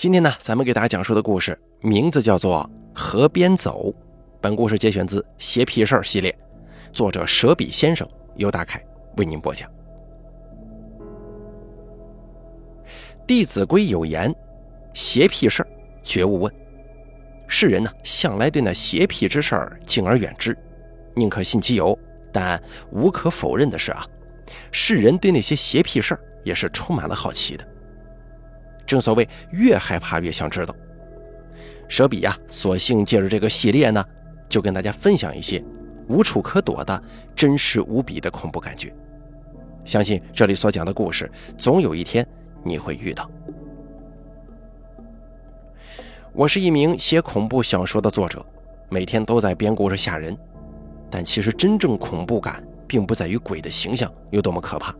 今天呢，咱们给大家讲述的故事名字叫做《河边走》。本故事节选自《邪屁事儿》系列，作者蛇笔先生由大凯为您播讲。《弟子规》有言：“邪屁事儿绝勿问。”世人呢，向来对那邪僻之事儿敬而远之，宁可信其有。但无可否认的是啊，世人对那些邪僻事儿也是充满了好奇的。正所谓越害怕越想知道。蛇比呀，索性借着这个系列呢，就跟大家分享一些无处可躲的真实无比的恐怖感觉。相信这里所讲的故事，总有一天你会遇到。我是一名写恐怖小说的作者，每天都在编故事吓人。但其实真正恐怖感，并不在于鬼的形象有多么可怕。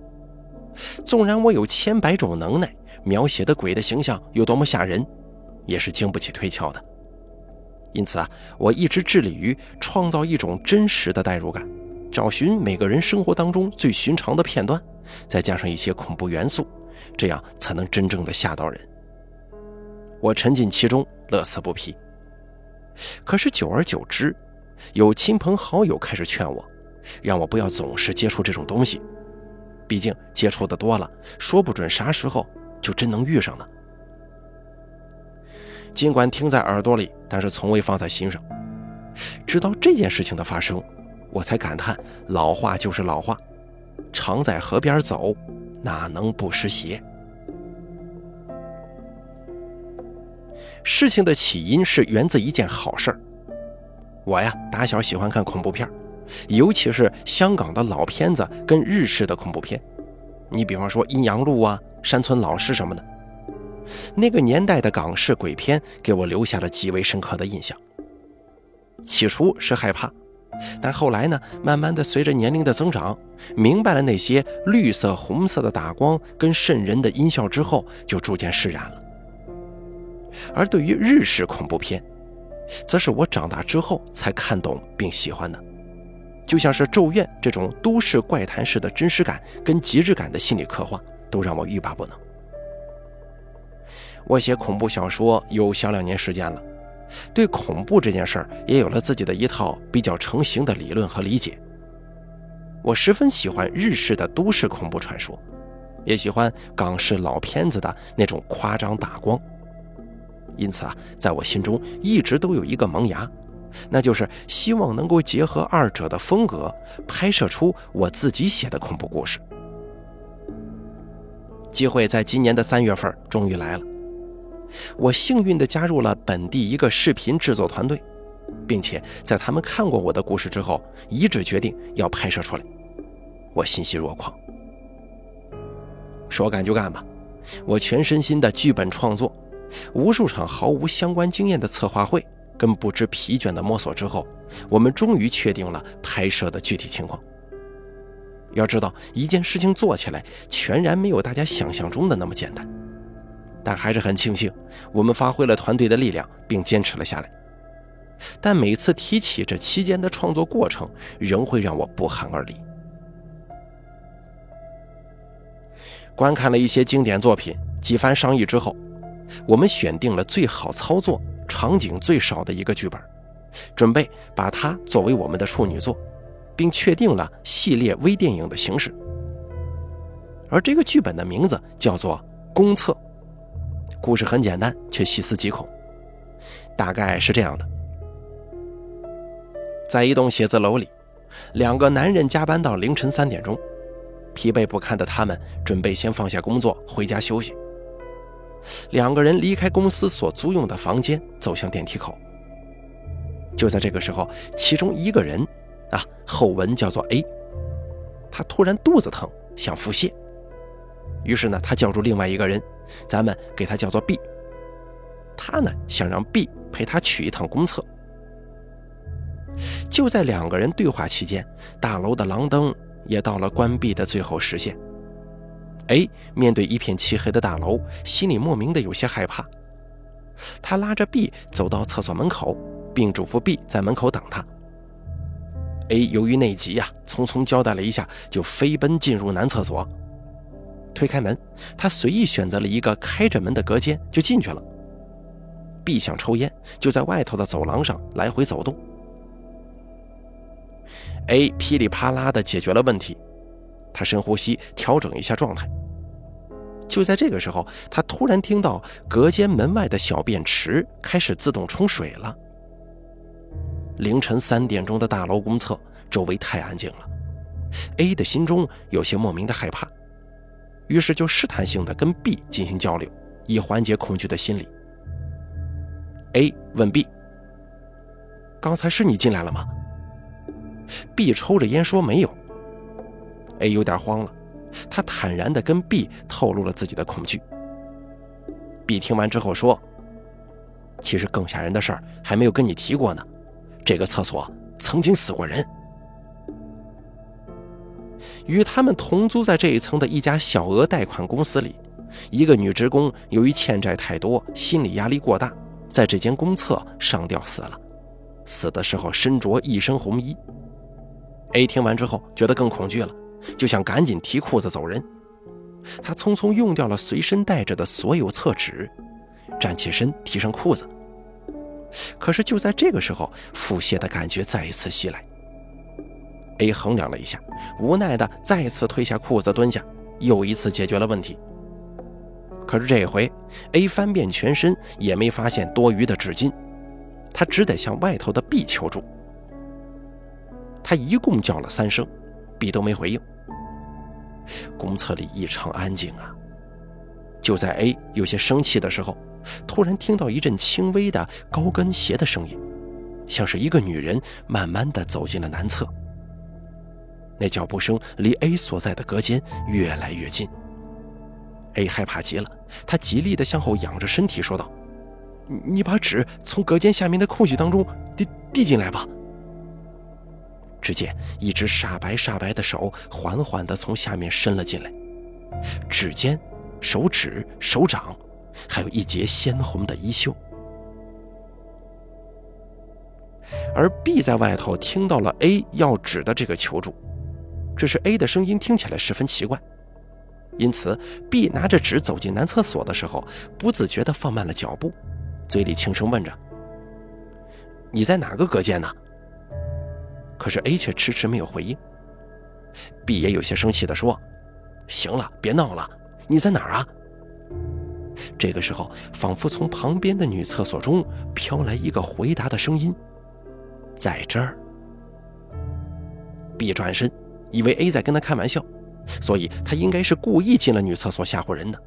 纵然我有千百种能耐，描写的鬼的形象有多么吓人，也是经不起推敲的。因此啊，我一直致力于创造一种真实的代入感，找寻每个人生活当中最寻常的片段，再加上一些恐怖元素，这样才能真正的吓到人。我沉浸其中。乐此不疲。可是久而久之，有亲朋好友开始劝我，让我不要总是接触这种东西。毕竟接触的多了，说不准啥时候就真能遇上呢。尽管听在耳朵里，但是从未放在心上。直到这件事情的发生，我才感叹：老话就是老话，常在河边走，哪能不湿鞋？事情的起因是源自一件好事儿。我呀，打小喜欢看恐怖片，尤其是香港的老片子跟日式的恐怖片。你比方说《阴阳路》啊，《山村老尸》什么的，那个年代的港式鬼片给我留下了极为深刻的印象。起初是害怕，但后来呢，慢慢的随着年龄的增长，明白了那些绿色、红色的打光跟瘆人的音效之后，就逐渐释然了。而对于日式恐怖片，则是我长大之后才看懂并喜欢的，就像是《咒怨》这种都市怪谈式的真实感跟极致感的心理刻画，都让我欲罢不能。我写恐怖小说有小两年时间了，对恐怖这件事儿也有了自己的一套比较成型的理论和理解。我十分喜欢日式的都市恐怖传说，也喜欢港式老片子的那种夸张打光。因此啊，在我心中一直都有一个萌芽，那就是希望能够结合二者的风格，拍摄出我自己写的恐怖故事。机会在今年的三月份终于来了，我幸运地加入了本地一个视频制作团队，并且在他们看过我的故事之后，一致决定要拍摄出来，我欣喜若狂。说干就干吧，我全身心的剧本创作。无数场毫无相关经验的策划会跟不知疲倦的摸索之后，我们终于确定了拍摄的具体情况。要知道，一件事情做起来全然没有大家想象中的那么简单，但还是很庆幸我们发挥了团队的力量，并坚持了下来。但每次提起这期间的创作过程，仍会让我不寒而栗。观看了一些经典作品，几番商议之后。我们选定了最好操作、场景最少的一个剧本，准备把它作为我们的处女作，并确定了系列微电影的形式。而这个剧本的名字叫做《公厕》。故事很简单，却细思极恐。大概是这样的：在一栋写字楼里，两个男人加班到凌晨三点钟，疲惫不堪的他们准备先放下工作，回家休息。两个人离开公司所租用的房间，走向电梯口。就在这个时候，其中一个人，啊，后文叫做 A，他突然肚子疼，想腹泻。于是呢，他叫住另外一个人，咱们给他叫做 B。他呢，想让 B 陪他去一趟公厕。就在两个人对话期间，大楼的廊灯也到了关闭的最后时限。A 面对一片漆黑的大楼，心里莫名的有些害怕。他拉着 B 走到厕所门口，并嘱咐 B 在门口等他。A 由于内急呀，匆匆交代了一下，就飞奔进入男厕所。推开门，他随意选择了一个开着门的隔间就进去了。，B 想抽烟，就在外头的走廊上来回走动。A 噼里啪啦地解决了问题，他深呼吸，调整一下状态。就在这个时候，他突然听到隔间门外的小便池开始自动冲水了。凌晨三点钟的大楼公厕，周围太安静了。A 的心中有些莫名的害怕，于是就试探性的跟 B 进行交流，以缓解恐惧的心理。A 问 B：“ 刚才是你进来了吗？”B 抽着烟说：“没有。”A 有点慌了。他坦然的跟 B 透露了自己的恐惧。B 听完之后说：“其实更吓人的事儿还没有跟你提过呢，这个厕所曾经死过人。”与他们同租在这一层的一家小额贷款公司里，一个女职工由于欠债太多，心理压力过大，在这间公厕上吊死了。死的时候身着一身红衣。A 听完之后觉得更恐惧了。就想赶紧提裤子走人，他匆匆用掉了随身带着的所有厕纸，站起身提上裤子。可是就在这个时候，腹泻的感觉再一次袭来。A 衡量了一下，无奈的再次褪下裤子蹲下，又一次解决了问题。可是这回 A 翻遍全身也没发现多余的纸巾，他只得向外头的 B 求助。他一共叫了三声。B 都没回应。公厕里异常安静啊。就在 A 有些生气的时候，突然听到一阵轻微的高跟鞋的声音，像是一个女人慢慢的走进了男厕。那脚步声离 A 所在的隔间越来越近。A 害怕极了，他极力的向后仰着身体说道：“你把纸从隔间下面的空隙当中递递进来吧。”只见一只煞白煞白的手缓缓地从下面伸了进来，指尖、手指、手掌，还有一截鲜红的衣袖。而 B 在外头听到了 A 要纸的这个求助，只是 A 的声音听起来十分奇怪，因此 B 拿着纸走进男厕所的时候，不自觉地放慢了脚步，嘴里轻声问着：“你在哪个隔间呢？”可是 A 却迟迟没有回应。B 也有些生气地说：“行了，别闹了，你在哪儿啊？”这个时候，仿佛从旁边的女厕所中飘来一个回答的声音：“在这儿。”B 转身，以为 A 在跟他开玩笑，所以他应该是故意进了女厕所吓唬人的。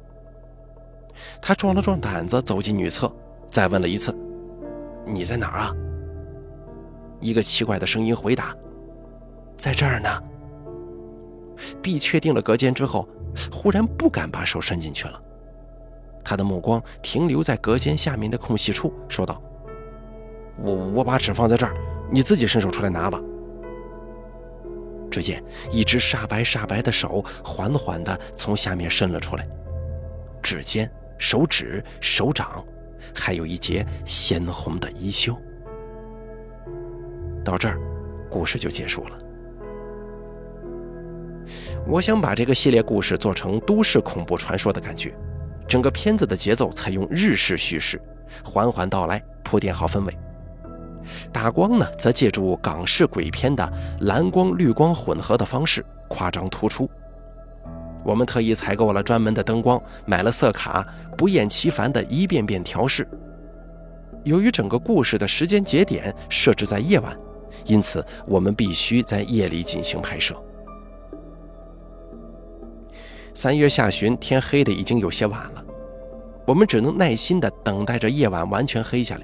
他壮了壮胆子走进女厕，再问了一次：“你在哪儿啊？”一个奇怪的声音回答：“在这儿呢。”B 确定了隔间之后，忽然不敢把手伸进去了。他的目光停留在隔间下面的空隙处，说道：“我我把纸放在这儿，你自己伸手出来拿吧。”只见一只煞白煞白的手缓缓地从下面伸了出来，指尖、手指、手掌，还有一截鲜红的衣袖。到这儿，故事就结束了。我想把这个系列故事做成都市恐怖传说的感觉，整个片子的节奏采用日式叙事，缓缓道来，铺垫好氛围。打光呢，则借助港式鬼片的蓝光绿光混合的方式，夸张突出。我们特意采购了专门的灯光，买了色卡，不厌其烦的一遍遍调试。由于整个故事的时间节点设置在夜晚。因此，我们必须在夜里进行拍摄。三月下旬，天黑的已经有些晚了，我们只能耐心地等待着夜晚完全黑下来。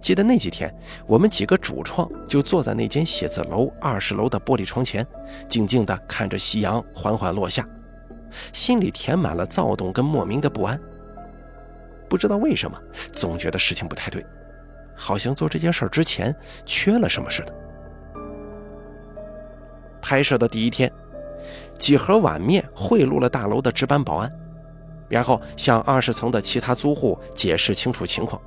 记得那几天，我们几个主创就坐在那间写字楼二十楼的玻璃窗前，静静地看着夕阳缓缓落下，心里填满了躁动跟莫名的不安。不知道为什么，总觉得事情不太对。好像做这件事之前缺了什么似的。拍摄的第一天，几盒碗面贿赂了大楼的值班保安，然后向二十层的其他租户解释清楚情况。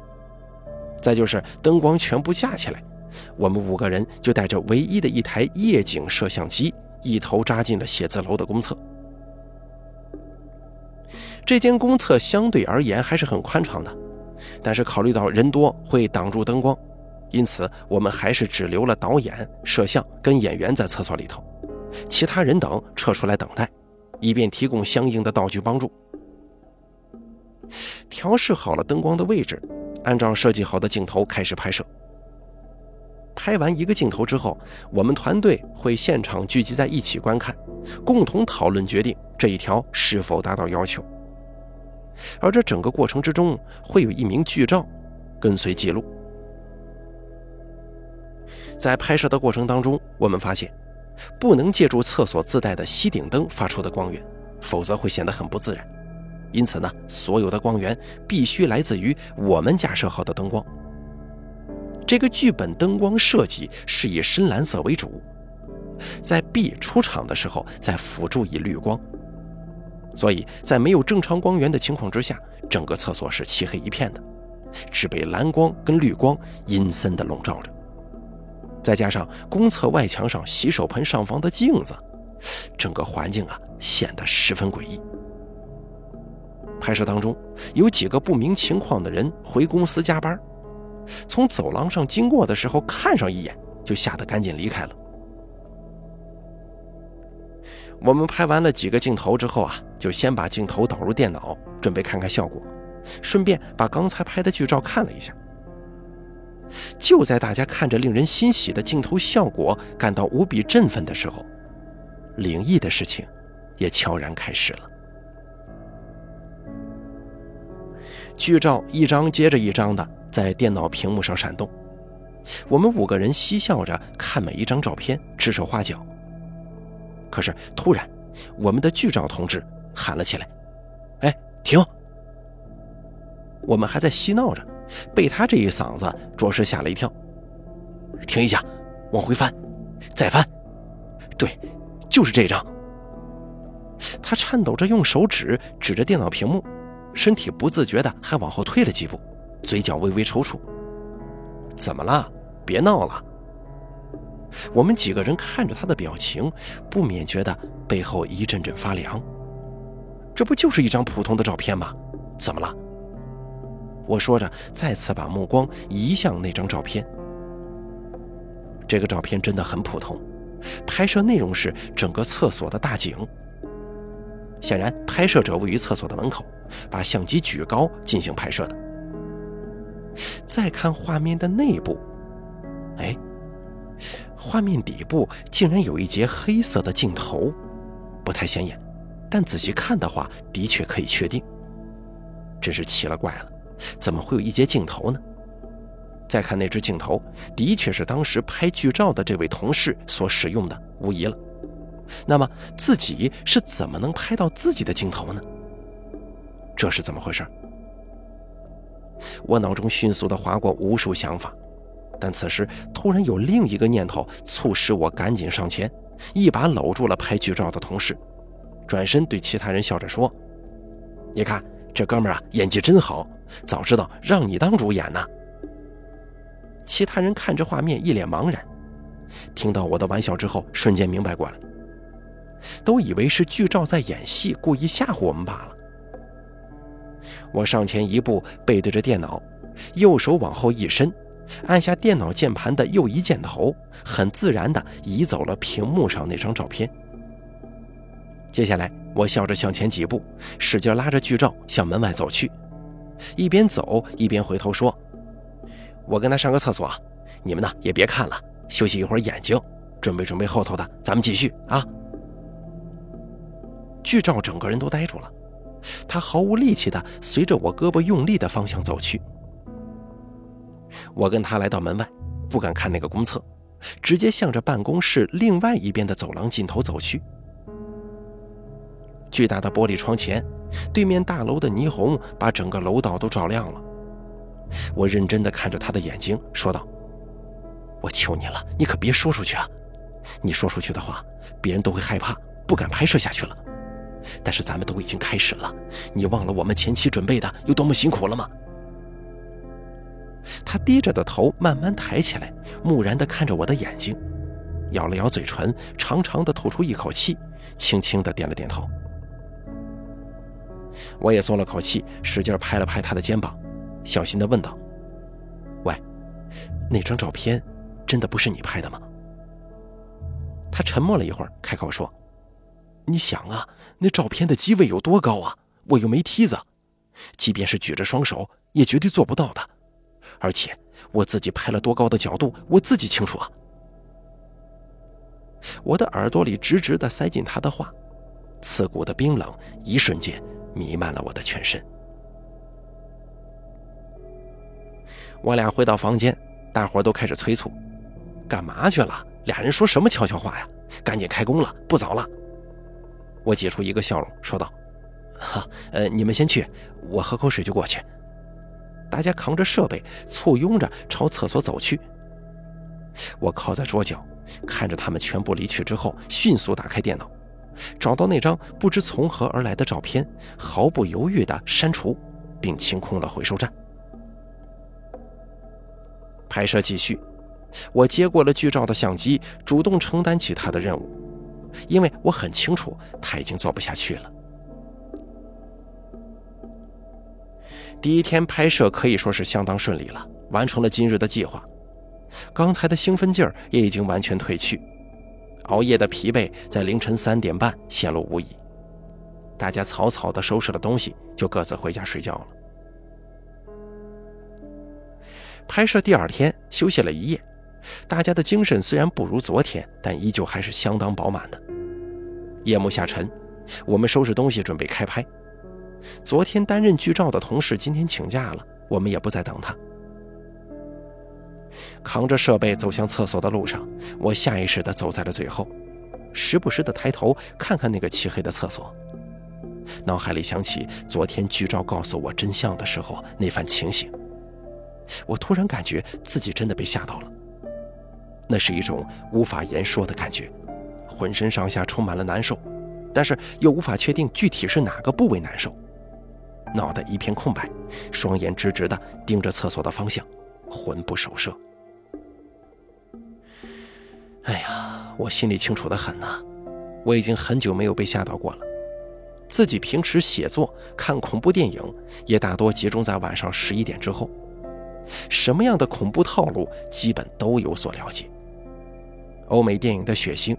再就是灯光全部架起来，我们五个人就带着唯一的一台夜景摄像机，一头扎进了写字楼的公厕。这间公厕相对而言还是很宽敞的。但是考虑到人多会挡住灯光，因此我们还是只留了导演、摄像跟演员在厕所里头，其他人等撤出来等待，以便提供相应的道具帮助。调试好了灯光的位置，按照设计好的镜头开始拍摄。拍完一个镜头之后，我们团队会现场聚集在一起观看，共同讨论决定这一条是否达到要求。而这整个过程之中，会有一名剧照跟随记录。在拍摄的过程当中，我们发现不能借助厕所自带的吸顶灯发出的光源，否则会显得很不自然。因此呢，所有的光源必须来自于我们架设好的灯光。这个剧本灯光设计是以深蓝色为主，在 B 出场的时候再辅助以绿光。所以在没有正常光源的情况之下，整个厕所是漆黑一片的，只被蓝光跟绿光阴森的笼罩着。再加上公厕外墙上洗手盆上方的镜子，整个环境啊显得十分诡异。拍摄当中有几个不明情况的人回公司加班，从走廊上经过的时候看上一眼，就吓得赶紧离开了。我们拍完了几个镜头之后啊，就先把镜头导入电脑，准备看看效果，顺便把刚才拍的剧照看了一下。就在大家看着令人欣喜的镜头效果，感到无比振奋的时候，灵异的事情也悄然开始了。剧照一张接着一张的在电脑屏幕上闪动，我们五个人嬉笑着看每一张照片，指手画脚。可是突然，我们的剧照同志喊了起来：“哎，停！”我们还在嬉闹着，被他这一嗓子着实吓了一跳。停一下，往回翻，再翻，对，就是这张。他颤抖着用手指指着电脑屏幕，身体不自觉的还往后退了几步，嘴角微微抽搐。怎么了？别闹了。我们几个人看着他的表情，不免觉得背后一阵阵发凉。这不就是一张普通的照片吗？怎么了？我说着，再次把目光移向那张照片。这个照片真的很普通，拍摄内容是整个厕所的大景。显然，拍摄者位于厕所的门口，把相机举高进行拍摄的。再看画面的内部，哎。画面底部竟然有一节黑色的镜头，不太显眼，但仔细看的话，的确可以确定。真是奇了怪了，怎么会有一节镜头呢？再看那只镜头，的确是当时拍剧照的这位同事所使用的，无疑了。那么自己是怎么能拍到自己的镜头呢？这是怎么回事？我脑中迅速地划过无数想法。但此时突然有另一个念头促使我赶紧上前，一把搂住了拍剧照的同事，转身对其他人笑着说：“你看这哥们儿啊，演技真好，早知道让你当主演呢。”其他人看着画面一脸茫然，听到我的玩笑之后，瞬间明白过来，都以为是剧照在演戏，故意吓唬我们罢了。我上前一步，背对着电脑，右手往后一伸。按下电脑键盘的右移箭头，很自然地移走了屏幕上那张照片。接下来，我笑着向前几步，使劲拉着剧照向门外走去，一边走一边回头说：“我跟他上个厕所，你们呢也别看了，休息一会儿眼睛，准备准备后头的，咱们继续啊。”剧照整个人都呆住了，他毫无力气的随着我胳膊用力的方向走去。我跟他来到门外，不敢看那个公厕，直接向着办公室另外一边的走廊尽头走去。巨大的玻璃窗前，对面大楼的霓虹把整个楼道都照亮了。我认真地看着他的眼睛，说道：“我求你了，你可别说出去啊！你说出去的话，别人都会害怕，不敢拍摄下去了。但是咱们都已经开始了，你忘了我们前期准备的有多么辛苦了吗？”他低着的头慢慢抬起来，木然地看着我的眼睛，咬了咬嘴唇，长长的吐出一口气，轻轻地点了点头。我也松了口气，使劲拍了拍他的肩膀，小心地问道：“喂，那张照片真的不是你拍的吗？”他沉默了一会儿，开口说：“你想啊，那照片的机位有多高啊？我又没梯子，即便是举着双手，也绝对做不到的。而且我自己拍了多高的角度，我自己清楚啊。”我的耳朵里直直地塞进他的话，刺骨的冰冷一瞬间弥漫了我的全身。我俩回到房间，大伙都开始催促：“干嘛去了？俩人说什么悄悄话呀？赶紧开工了，不早了。”我挤出一个笑容，说道：“哈，呃，你们先去，我喝口水就过去。”大家扛着设备，簇拥着朝厕所走去。我靠在桌角。看着他们全部离去之后，迅速打开电脑，找到那张不知从何而来的照片，毫不犹豫地删除，并清空了回收站。拍摄继续，我接过了剧照的相机，主动承担起他的任务，因为我很清楚他已经做不下去了。第一天拍摄可以说是相当顺利了，完成了今日的计划。刚才的兴奋劲儿也已经完全褪去，熬夜的疲惫在凌晨三点半显露无遗。大家草草地收拾了东西，就各自回家睡觉了。拍摄第二天休息了一夜，大家的精神虽然不如昨天，但依旧还是相当饱满的。夜幕下沉，我们收拾东西准备开拍。昨天担任剧照的同事今天请假了，我们也不再等他。扛着设备走向厕所的路上，我下意识地走在了最后，时不时地抬头看看那个漆黑的厕所，脑海里想起昨天剧照告诉我真相的时候那番情形。我突然感觉自己真的被吓到了，那是一种无法言说的感觉，浑身上下充满了难受，但是又无法确定具体是哪个部位难受，脑袋一片空白，双眼直直地盯着厕所的方向。魂不守舍。哎呀，我心里清楚的很呐，我已经很久没有被吓到过了。自己平时写作、看恐怖电影，也大多集中在晚上十一点之后。什么样的恐怖套路，基本都有所了解。欧美电影的血腥，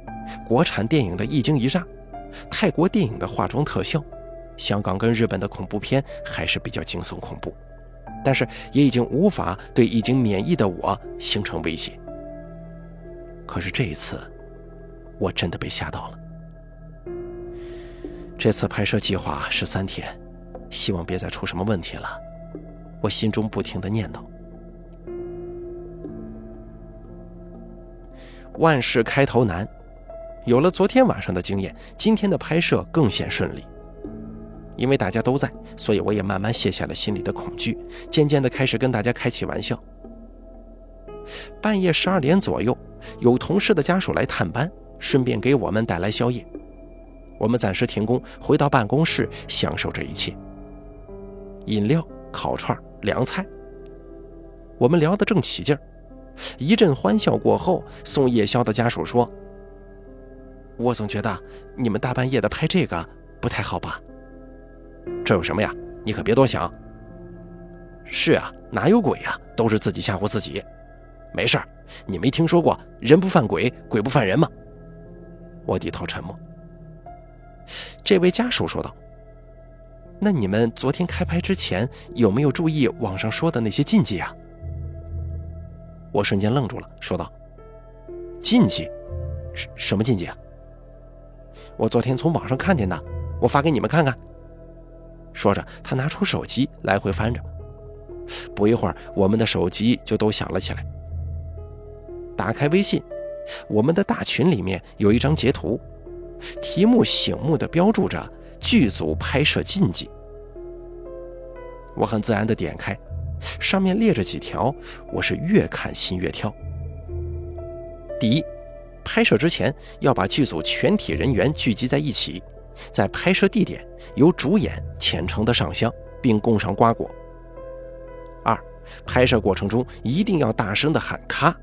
国产电影的一惊一乍，泰国电影的化妆特效，香港跟日本的恐怖片还是比较惊悚恐怖。但是也已经无法对已经免疫的我形成威胁。可是这一次，我真的被吓到了。这次拍摄计划是三天，希望别再出什么问题了。我心中不停的念叨。万事开头难，有了昨天晚上的经验，今天的拍摄更显顺利。因为大家都在，所以我也慢慢卸下了心里的恐惧，渐渐的开始跟大家开起玩笑。半夜十二点左右，有同事的家属来探班，顺便给我们带来宵夜。我们暂时停工，回到办公室享受这一切。饮料、烤串、凉菜，我们聊得正起劲儿。一阵欢笑过后，送夜宵的家属说：“我总觉得你们大半夜的拍这个不太好吧？”这有什么呀？你可别多想。是啊，哪有鬼呀？都是自己吓唬自己。没事儿，你没听说过人不犯鬼，鬼不犯人吗？我低头沉默。这位家属说道：“那你们昨天开拍之前有没有注意网上说的那些禁忌啊？”我瞬间愣住了，说道：“禁忌？什什么禁忌啊？”我昨天从网上看见的，我发给你们看看。说着，他拿出手机来回翻着。不一会儿，我们的手机就都响了起来。打开微信，我们的大群里面有一张截图，题目醒目的标注着“剧组拍摄禁忌”。我很自然的点开，上面列着几条，我是越看心越跳。第一，拍摄之前要把剧组全体人员聚集在一起。在拍摄地点由主演虔诚的上香，并供上瓜果。二，拍摄过程中一定要大声的喊“咔”，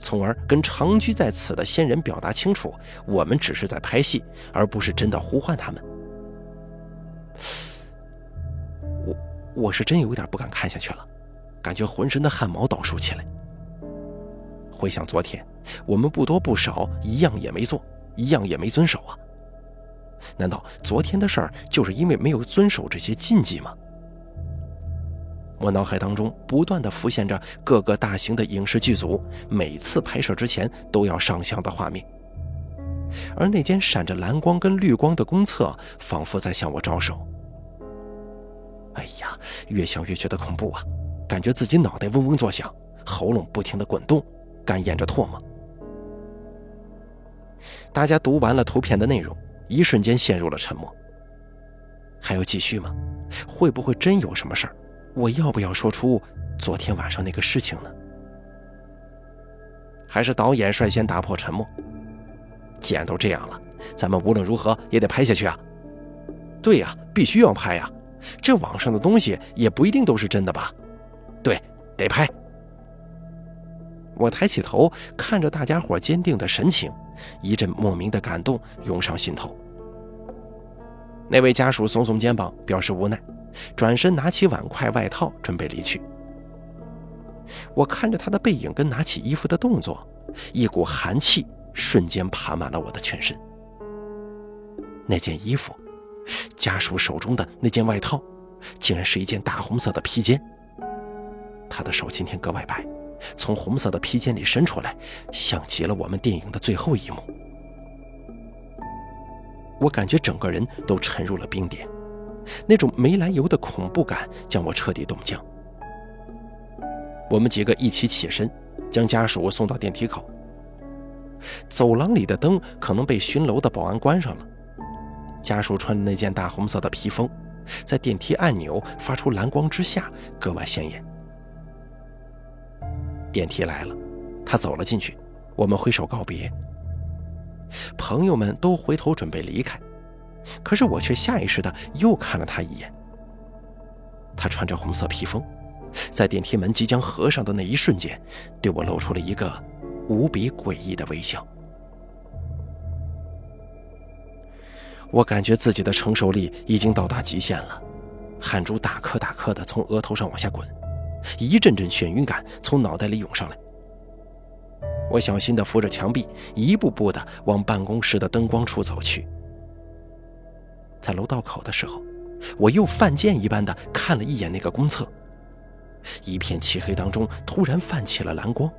从而跟长居在此的仙人表达清楚，我们只是在拍戏，而不是真的呼唤他们。我我是真有点不敢看下去了。感觉浑身的汗毛倒竖起来。回想昨天，我们不多不少，一样也没做，一样也没遵守啊。难道昨天的事儿就是因为没有遵守这些禁忌吗？我脑海当中不断的浮现着各个大型的影视剧组每次拍摄之前都要上香的画面，而那间闪着蓝光跟绿光的公厕，仿佛在向我招手。哎呀，越想越觉得恐怖啊！感觉自己脑袋嗡嗡作响，喉咙不停的滚动，干咽着唾沫。大家读完了图片的内容，一瞬间陷入了沉默。还要继续吗？会不会真有什么事儿？我要不要说出昨天晚上那个事情呢？还是导演率先打破沉默。既然都这样了，咱们无论如何也得拍下去啊！对呀，必须要拍呀！这网上的东西也不一定都是真的吧？对，得拍。我抬起头，看着大家伙坚定的神情，一阵莫名的感动涌上心头。那位家属耸耸肩膀，表示无奈，转身拿起碗筷、外套，准备离去。我看着他的背影跟拿起衣服的动作，一股寒气瞬间爬满了我的全身。那件衣服。家属手中的那件外套，竟然是一件大红色的披肩。他的手今天格外白，从红色的披肩里伸出来，像极了我们电影的最后一幕。我感觉整个人都沉入了冰点，那种没来由的恐怖感将我彻底冻僵。我们几个一起起身，将家属送到电梯口。走廊里的灯可能被巡楼的保安关上了。家属穿的那件大红色的披风，在电梯按钮发出蓝光之下格外显眼。电梯来了，他走了进去，我们挥手告别。朋友们都回头准备离开，可是我却下意识的又看了他一眼。他穿着红色披风，在电梯门即将合上的那一瞬间，对我露出了一个无比诡异的微笑。我感觉自己的承受力已经到达极限了，汗珠大颗大颗的从额头上往下滚，一阵阵眩晕感从脑袋里涌上来。我小心地扶着墙壁，一步步地往办公室的灯光处走去。在楼道口的时候，我又犯贱一般的看了一眼那个公厕，一片漆黑当中突然泛起了蓝光，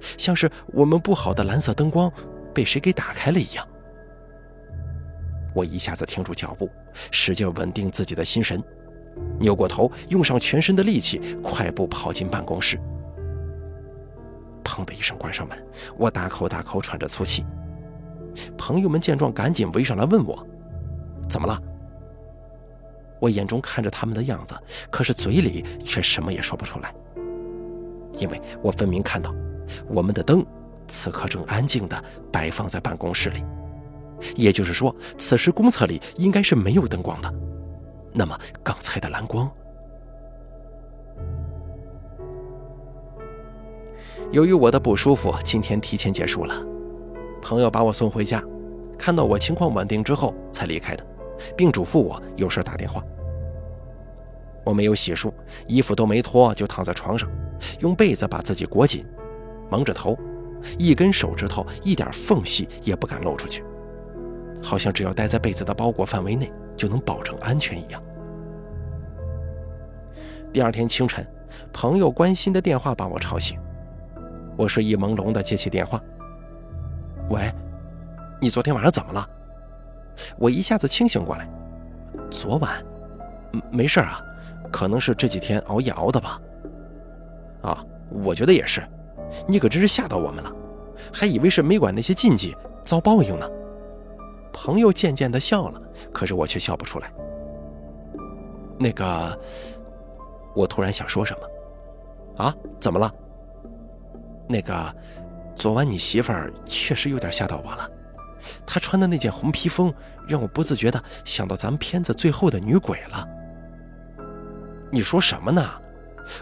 像是我们不好的蓝色灯光被谁给打开了一样。我一下子停住脚步，使劲稳定自己的心神，扭过头，用上全身的力气，快步跑进办公室。砰的一声关上门，我大口大口喘着粗气。朋友们见状，赶紧围上来问我：“怎么了？”我眼中看着他们的样子，可是嘴里却什么也说不出来，因为我分明看到，我们的灯此刻正安静地摆放在办公室里。也就是说，此时公厕里应该是没有灯光的。那么刚才的蓝光，由于我的不舒服，今天提前结束了。朋友把我送回家，看到我情况稳定之后才离开的，并嘱咐我有事打电话。我没有洗漱，衣服都没脱，就躺在床上，用被子把自己裹紧，蒙着头，一根手指头一点缝隙也不敢露出去。好像只要待在被子的包裹范围内，就能保证安全一样。第二天清晨，朋友关心的电话把我吵醒，我睡意朦胧的接起电话：“喂，你昨天晚上怎么了？”我一下子清醒过来：“昨晚，没事啊，可能是这几天熬夜熬的吧。”“啊，我觉得也是，你可真是吓到我们了，还以为是没管那些禁忌遭报应呢。”朋友渐渐的笑了，可是我却笑不出来。那个，我突然想说什么，啊？怎么了？那个，昨晚你媳妇儿确实有点吓到我了。她穿的那件红披风，让我不自觉的想到咱们片子最后的女鬼了。你说什么呢？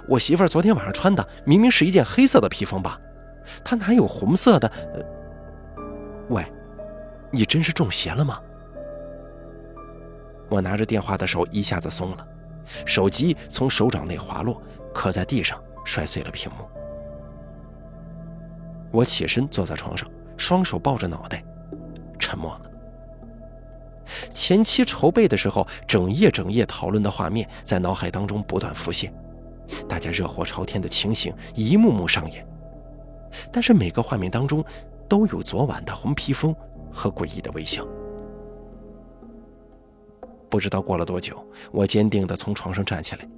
我媳妇昨天晚上穿的明明是一件黑色的披风吧？她哪有红色的？喂。你真是中邪了吗？我拿着电话的手一下子松了，手机从手掌内滑落，磕在地上，摔碎了屏幕。我起身坐在床上，双手抱着脑袋，沉默了。前期筹备的时候，整夜整夜讨论的画面在脑海当中不断浮现，大家热火朝天的情形一幕幕上演。但是每个画面当中，都有昨晚的红披风和诡异的微笑。不知道过了多久，我坚定地从床上站起来，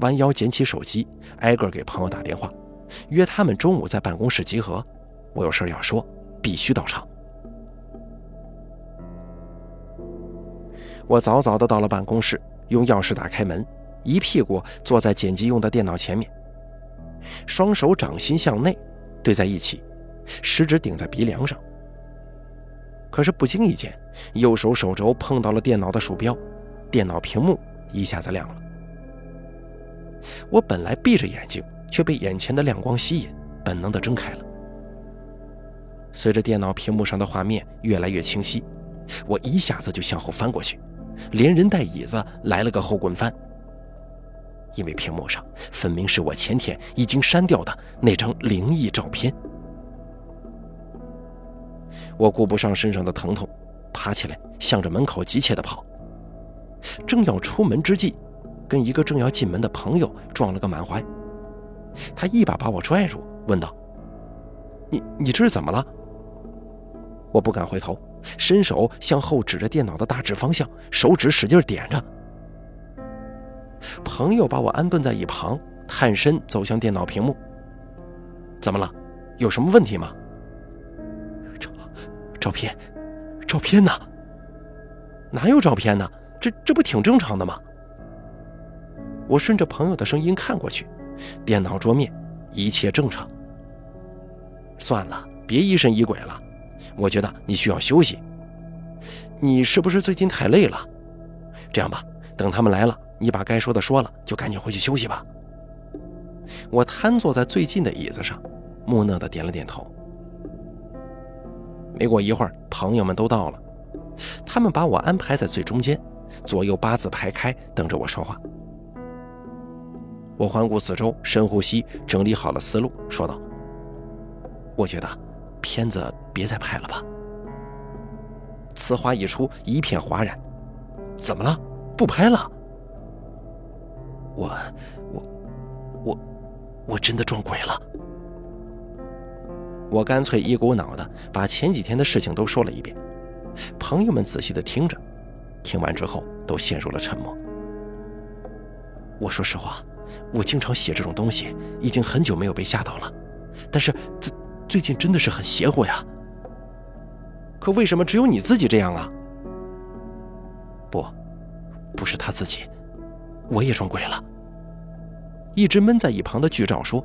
弯腰捡起手机，挨个给朋友打电话，约他们中午在办公室集合。我有事要说，必须到场。我早早的到了办公室，用钥匙打开门，一屁股坐在剪辑用的电脑前面，双手掌心向内对在一起，食指顶在鼻梁上。可是不经意间，右手手肘碰到了电脑的鼠标，电脑屏幕一下子亮了。我本来闭着眼睛，却被眼前的亮光吸引，本能的睁开了。随着电脑屏幕上的画面越来越清晰，我一下子就向后翻过去，连人带椅子来了个后滚翻。因为屏幕上分明是我前天已经删掉的那张灵异照片。我顾不上身上的疼痛，爬起来向着门口急切地跑。正要出门之际，跟一个正要进门的朋友撞了个满怀。他一把把我拽住，问道：“你你这是怎么了？”我不敢回头，伸手向后指着电脑的大致方向，手指使劲点着。朋友把我安顿在一旁，探身走向电脑屏幕。怎么了？有什么问题吗？照照片，照片呢？哪有照片呢？这这不挺正常的吗？我顺着朋友的声音看过去，电脑桌面一切正常。算了，别疑神疑鬼了。我觉得你需要休息。你是不是最近太累了？这样吧，等他们来了，你把该说的说了，就赶紧回去休息吧。我瘫坐在最近的椅子上，木讷的点了点头。没过一会儿，朋友们都到了，他们把我安排在最中间，左右八字排开，等着我说话。我环顾四周，深呼吸，整理好了思路，说道：“我觉得。”片子别再拍了吧！此话一出，一片哗然。怎么了？不拍了？我我我我真的撞鬼了！我干脆一股脑的把前几天的事情都说了一遍。朋友们仔细的听着，听完之后都陷入了沉默。我说实话，我经常写这种东西，已经很久没有被吓到了。但是这……最近真的是很邪乎呀，可为什么只有你自己这样啊？不，不是他自己，我也撞鬼了。一直闷在一旁的剧照说：“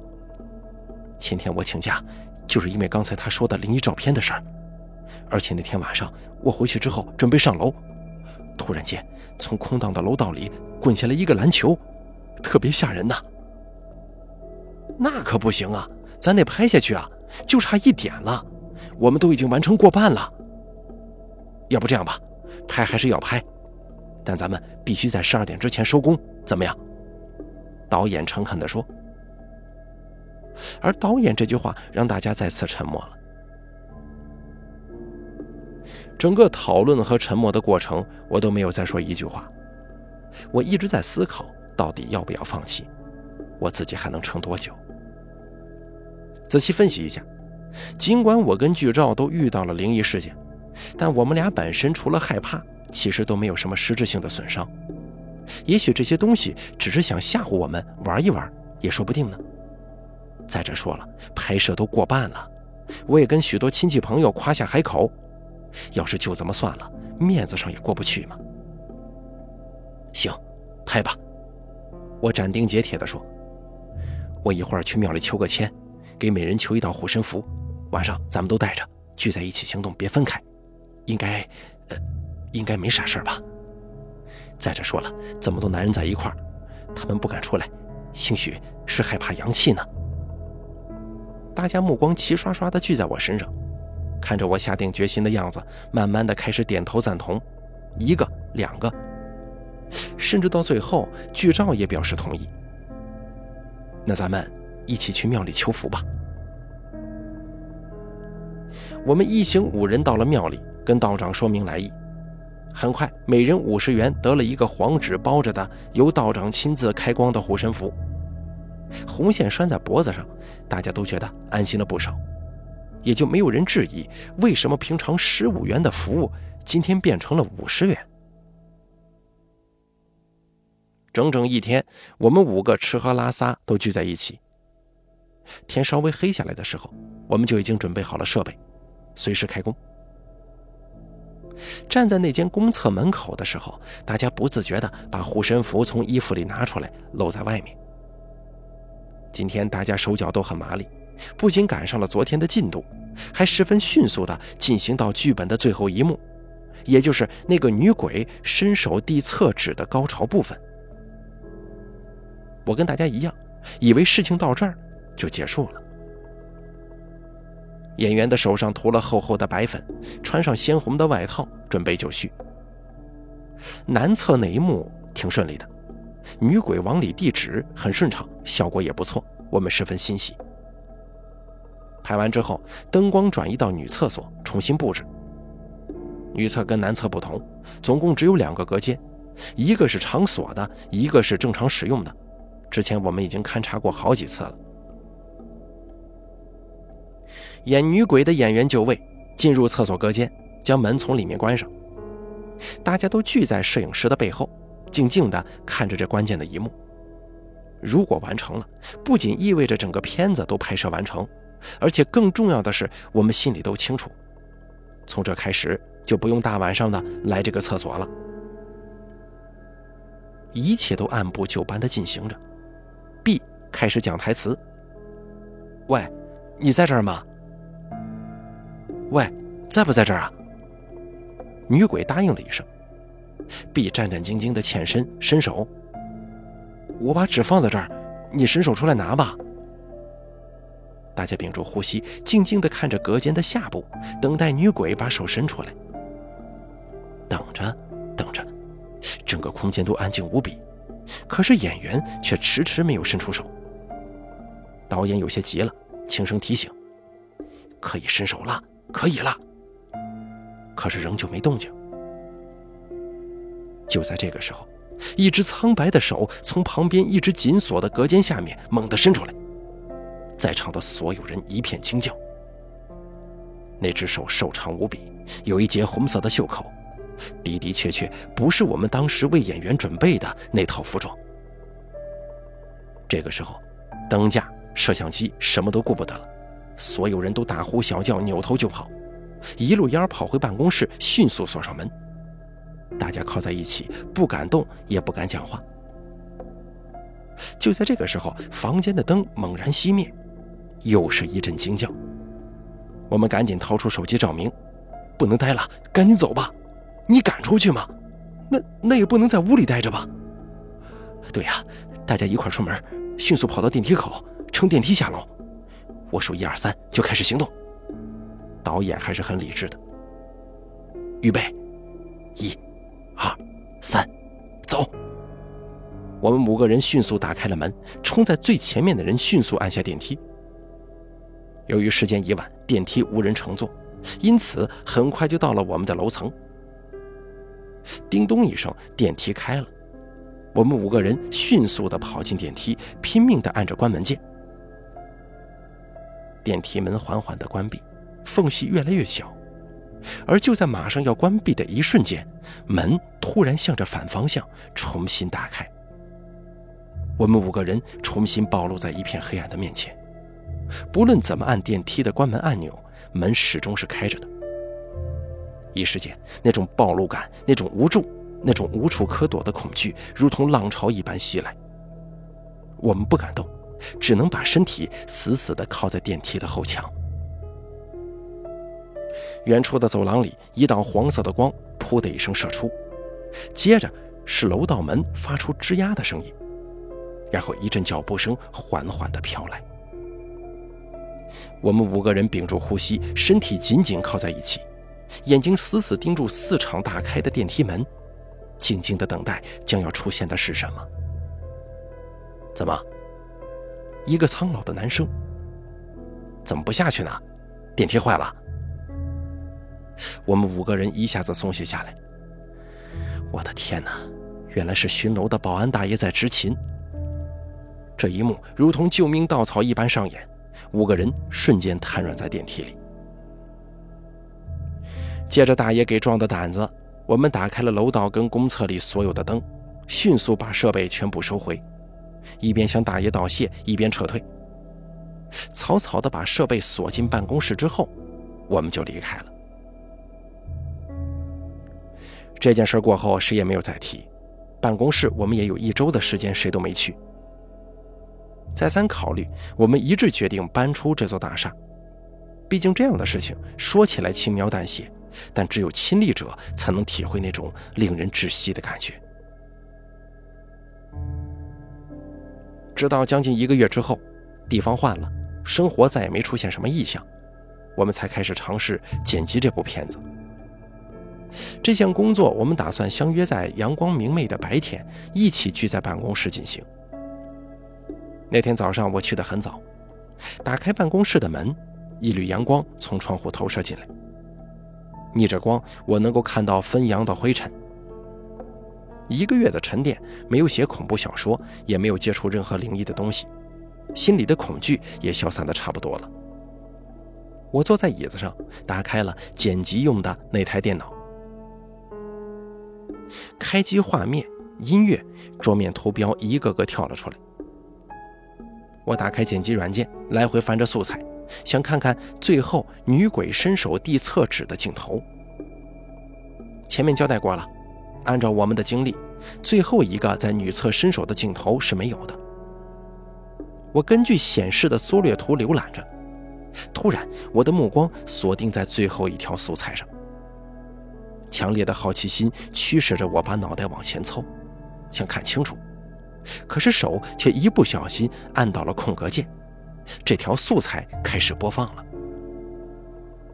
前天我请假，就是因为刚才他说的灵异照片的事儿。而且那天晚上我回去之后准备上楼，突然间从空荡的楼道里滚下来一个篮球，特别吓人呐。那可不行啊，咱得拍下去啊。”就差一点了，我们都已经完成过半了。要不这样吧，拍还是要拍，但咱们必须在十二点之前收工，怎么样？导演诚恳地说。而导演这句话让大家再次沉默了。整个讨论和沉默的过程，我都没有再说一句话。我一直在思考，到底要不要放弃，我自己还能撑多久？仔细分析一下，尽管我跟剧照都遇到了灵异事件，但我们俩本身除了害怕，其实都没有什么实质性的损伤。也许这些东西只是想吓唬我们玩一玩，也说不定呢。再者说了，拍摄都过半了，我也跟许多亲戚朋友夸下海口，要是就这么算了，面子上也过不去嘛。行，拍吧。我斩钉截铁地说：“我一会儿去庙里求个签。”给每人求一道护身符，晚上咱们都带着，聚在一起行动，别分开。应该，呃，应该没啥事吧？再者说了，这么多男人在一块儿，他们不敢出来，兴许是害怕阳气呢。大家目光齐刷刷地聚在我身上，看着我下定决心的样子，慢慢的开始点头赞同，一个、两个，甚至到最后，剧照也表示同意。那咱们一起去庙里求福吧。我们一行五人到了庙里，跟道长说明来意。很快，每人五十元得了一个黄纸包着的、由道长亲自开光的护身符，红线拴在脖子上，大家都觉得安心了不少，也就没有人质疑为什么平常十五元的服务今天变成了五十元。整整一天，我们五个吃喝拉撒都聚在一起。天稍微黑下来的时候，我们就已经准备好了设备，随时开工。站在那间公厕门口的时候，大家不自觉地把护身符从衣服里拿出来，露在外面。今天大家手脚都很麻利，不仅赶上了昨天的进度，还十分迅速地进行到剧本的最后一幕，也就是那个女鬼伸手递厕纸的高潮部分。我跟大家一样，以为事情到这儿就结束了。演员的手上涂了厚厚的白粉，穿上鲜红的外套，准备就绪。男厕那一幕挺顺利的，女鬼往里递纸很顺畅，效果也不错，我们十分欣喜。拍完之后，灯光转移到女厕所，重新布置。女厕跟男厕不同，总共只有两个隔间，一个是常锁的，一个是正常使用的。之前我们已经勘察过好几次了。演女鬼的演员就位，进入厕所隔间，将门从里面关上。大家都聚在摄影师的背后，静静地看着这关键的一幕。如果完成了，不仅意味着整个片子都拍摄完成，而且更重要的是，我们心里都清楚，从这开始就不用大晚上的来这个厕所了。一切都按部就班地进行着。B 开始讲台词：“喂，你在这儿吗？”喂，在不在这儿啊？女鬼答应了一声。B 战战兢兢地欠身伸手，我把纸放在这儿，你伸手出来拿吧。大家屏住呼吸，静静地看着隔间的下部，等待女鬼把手伸出来。等着，等着，整个空间都安静无比，可是演员却迟迟没有伸出手。导演有些急了，轻声提醒：“可以伸手了。”可以了，可是仍旧没动静。就在这个时候，一只苍白的手从旁边一直紧锁的隔间下面猛地伸出来，在场的所有人一片惊叫。那只手瘦长无比，有一截红色的袖口，的的确确不是我们当时为演员准备的那套服装。这个时候，灯架、摄像机什么都顾不得了。所有人都大呼小叫，扭头就跑，一路烟跑回办公室，迅速锁上门。大家靠在一起，不敢动，也不敢讲话。就在这个时候，房间的灯猛然熄灭，又是一阵惊叫。我们赶紧掏出手机照明，不能待了，赶紧走吧。你敢出去吗？那那也不能在屋里待着吧？对呀，大家一块出门，迅速跑到电梯口，乘电梯下楼。我数一二三，就开始行动。导演还是很理智的。预备，一、二、三，走！我们五个人迅速打开了门，冲在最前面的人迅速按下电梯。由于时间已晚，电梯无人乘坐，因此很快就到了我们的楼层。叮咚一声，电梯开了。我们五个人迅速地跑进电梯，拼命地按着关门键。电梯门缓缓地关闭，缝隙越来越小，而就在马上要关闭的一瞬间，门突然向着反方向重新打开。我们五个人重新暴露在一片黑暗的面前，不论怎么按电梯的关门按钮，门始终是开着的。一时间，那种暴露感、那种无助、那种无处可躲的恐惧，如同浪潮一般袭来。我们不敢动。只能把身体死死地靠在电梯的后墙。远处的走廊里，一道黄色的光“噗”的一声射出，接着是楼道门发出吱呀的声音，然后一阵脚步声缓缓地飘来。我们五个人屏住呼吸，身体紧紧靠在一起，眼睛死死盯住四敞大开的电梯门，静静地等待将要出现的是什么。怎么？一个苍老的男生：“怎么不下去呢？电梯坏了。”我们五个人一下子松懈下来。我的天哪！原来是巡楼的保安大爷在执勤。这一幕如同救命稻草一般上演，五个人瞬间瘫软在电梯里。借着大爷给壮的胆子，我们打开了楼道跟公厕里所有的灯，迅速把设备全部收回，一边向大爷道谢，一边撤退。草草的把设备锁进办公室之后，我们就离开了。这件事过后，谁也没有再提。办公室我们也有一周的时间，谁都没去。再三考虑，我们一致决定搬出这座大厦。毕竟这样的事情说起来轻描淡写，但只有亲历者才能体会那种令人窒息的感觉。直到将近一个月之后，地方换了，生活再也没出现什么异象，我们才开始尝试剪辑这部片子。这项工作，我们打算相约在阳光明媚的白天，一起聚在办公室进行。那天早上我去得很早，打开办公室的门，一缕阳光从窗户投射进来。逆着光，我能够看到纷扬的灰尘。一个月的沉淀，没有写恐怖小说，也没有接触任何灵异的东西，心里的恐惧也消散的差不多了。我坐在椅子上，打开了剪辑用的那台电脑。开机画面、音乐、桌面图标一个个跳了出来。我打开剪辑软件，来回翻着素材，想看看最后女鬼伸手递厕纸的镜头。前面交代过了，按照我们的经历，最后一个在女厕伸手的镜头是没有的。我根据显示的缩略图浏览着，突然我的目光锁定在最后一条素材上。强烈的好奇心驱使着我把脑袋往前凑，想看清楚，可是手却一不小心按到了空格键，这条素材开始播放了。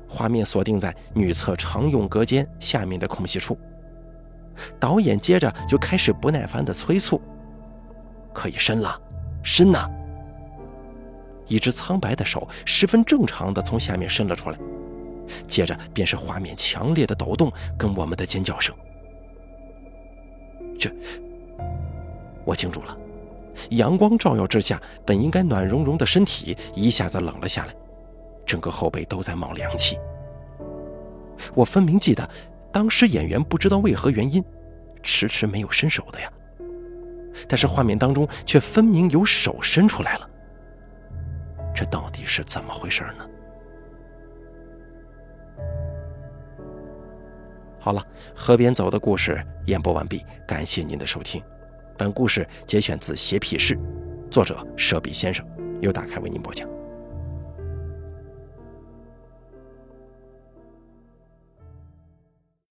画面锁定在女厕常用隔间下面的空隙处，导演接着就开始不耐烦地催促：“可以伸了，伸呐！”一只苍白的手十分正常地从下面伸了出来。接着便是画面强烈的抖动，跟我们的尖叫声。这，我惊住了。阳光照耀之下，本应该暖融融的身体一下子冷了下来，整个后背都在冒凉气。我分明记得，当时演员不知道为何原因，迟迟没有伸手的呀。但是画面当中却分明有手伸出来了。这到底是怎么回事呢？好了，河边走的故事演播完毕，感谢您的收听。本故事节选自《邪僻事》，作者舍笔先生，由大开为您播讲。